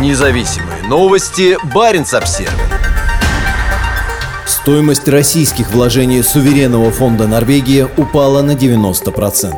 Независимые новости. Барин обсерва Стоимость российских вложений суверенного фонда Норвегии упала на 90%.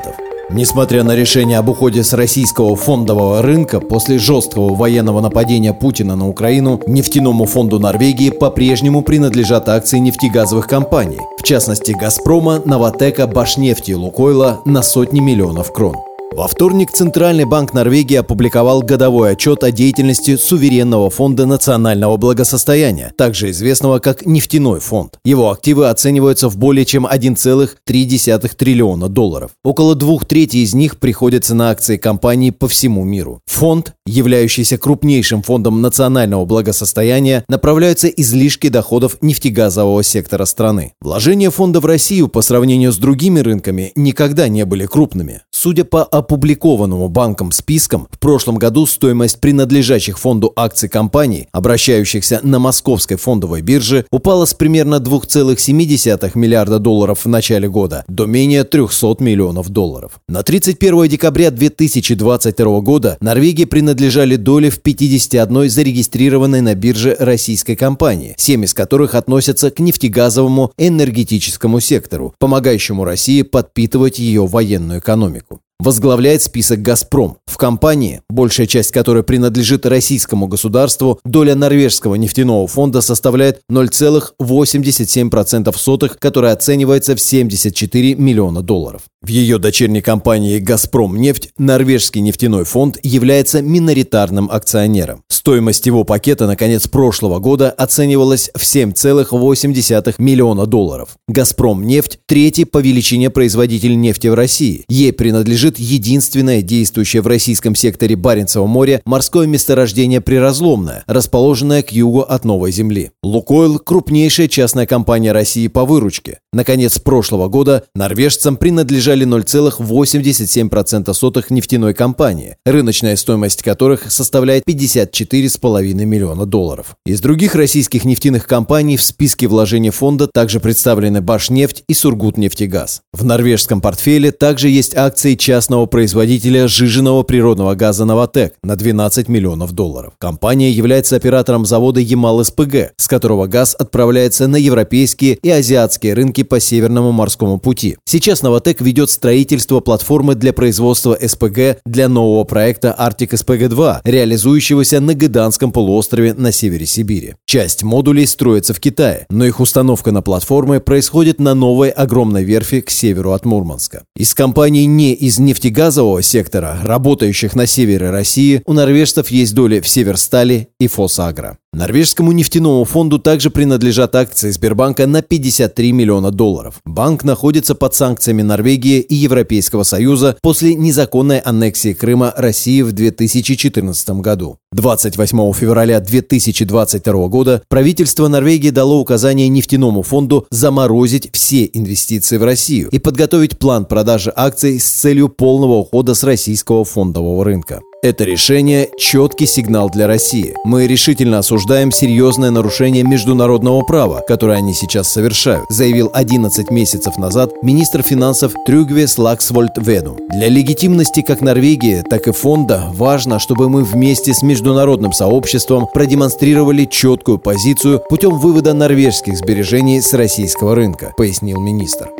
Несмотря на решение об уходе с российского фондового рынка после жесткого военного нападения Путина на Украину, нефтяному фонду Норвегии по-прежнему принадлежат акции нефтегазовых компаний, в частности «Газпрома», «Новотека», «Башнефти» и «Лукойла» на сотни миллионов крон. Во вторник Центральный банк Норвегии опубликовал годовой отчет о деятельности суверенного фонда национального благосостояния, также известного как нефтяной фонд. Его активы оцениваются в более чем 1,3 триллиона долларов. Около двух третей из них приходится на акции компаний по всему миру. Фонд, являющийся крупнейшим фондом национального благосостояния, направляются излишки доходов нефтегазового сектора страны. Вложения фонда в Россию по сравнению с другими рынками никогда не были крупными. Судя по опубликованному банком спискам, в прошлом году стоимость принадлежащих фонду акций компаний, обращающихся на московской фондовой бирже, упала с примерно 2,7 миллиарда долларов в начале года до менее 300 миллионов долларов. На 31 декабря 2022 года Норвегии принадлежали доли в 51 зарегистрированной на бирже российской компании, 7 из которых относятся к нефтегазовому энергетическому сектору, помогающему России подпитывать ее военную экономику возглавляет список «Газпром». В компании, большая часть которой принадлежит российскому государству, доля норвежского нефтяного фонда составляет 0,87%, сотых, которая оценивается в 74 миллиона долларов. В ее дочерней компании «Газпром нефть» норвежский нефтяной фонд является миноритарным акционером. Стоимость его пакета на конец прошлого года оценивалась в 7,8 миллиона долларов. «Газпром нефть» – третий по величине производитель нефти в России. Ей принадлежит лежит единственное действующее в российском секторе Баренцева моря морское месторождение Приразломное, расположенное к югу от Новой Земли. «Лукойл» – крупнейшая частная компания России по выручке. Наконец прошлого года норвежцам принадлежали 0,87% сотых нефтяной компании, рыночная стоимость которых составляет 54,5 миллиона долларов. Из других российских нефтяных компаний в списке вложений фонда также представлены Башнефть и Сургутнефтегаз. В норвежском портфеле также есть акции частных частного производителя сжиженного природного газа «Новотек» на 12 миллионов долларов. Компания является оператором завода «Ямал-СПГ», с которого газ отправляется на европейские и азиатские рынки по Северному морскому пути. Сейчас «Новотек» ведет строительство платформы для производства СПГ для нового проекта «Арктик СПГ-2», реализующегося на Гыданском полуострове на севере Сибири. Часть модулей строится в Китае, но их установка на платформы происходит на новой огромной верфи к северу от Мурманска. Из компаний не из нефтегазового сектора, работающих на севере России, у норвежцев есть доли в Северстали и Фосагро. Норвежскому нефтяному фонду также принадлежат акции Сбербанка на 53 миллиона долларов. Банк находится под санкциями Норвегии и Европейского Союза после незаконной аннексии Крыма России в 2014 году. 28 февраля 2022 года правительство Норвегии дало указание нефтяному фонду заморозить все инвестиции в Россию и подготовить план продажи акций с целью полного ухода с российского фондового рынка. Это решение – четкий сигнал для России. Мы решительно осуждаем серьезное нарушение международного права, которое они сейчас совершают, заявил 11 месяцев назад министр финансов Трюгвес Лаксвольд Веду. Для легитимности как Норвегии, так и фонда важно, чтобы мы вместе с международным сообществом продемонстрировали четкую позицию путем вывода норвежских сбережений с российского рынка, пояснил министр.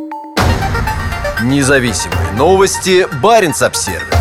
Независимые новости. Барин обсервис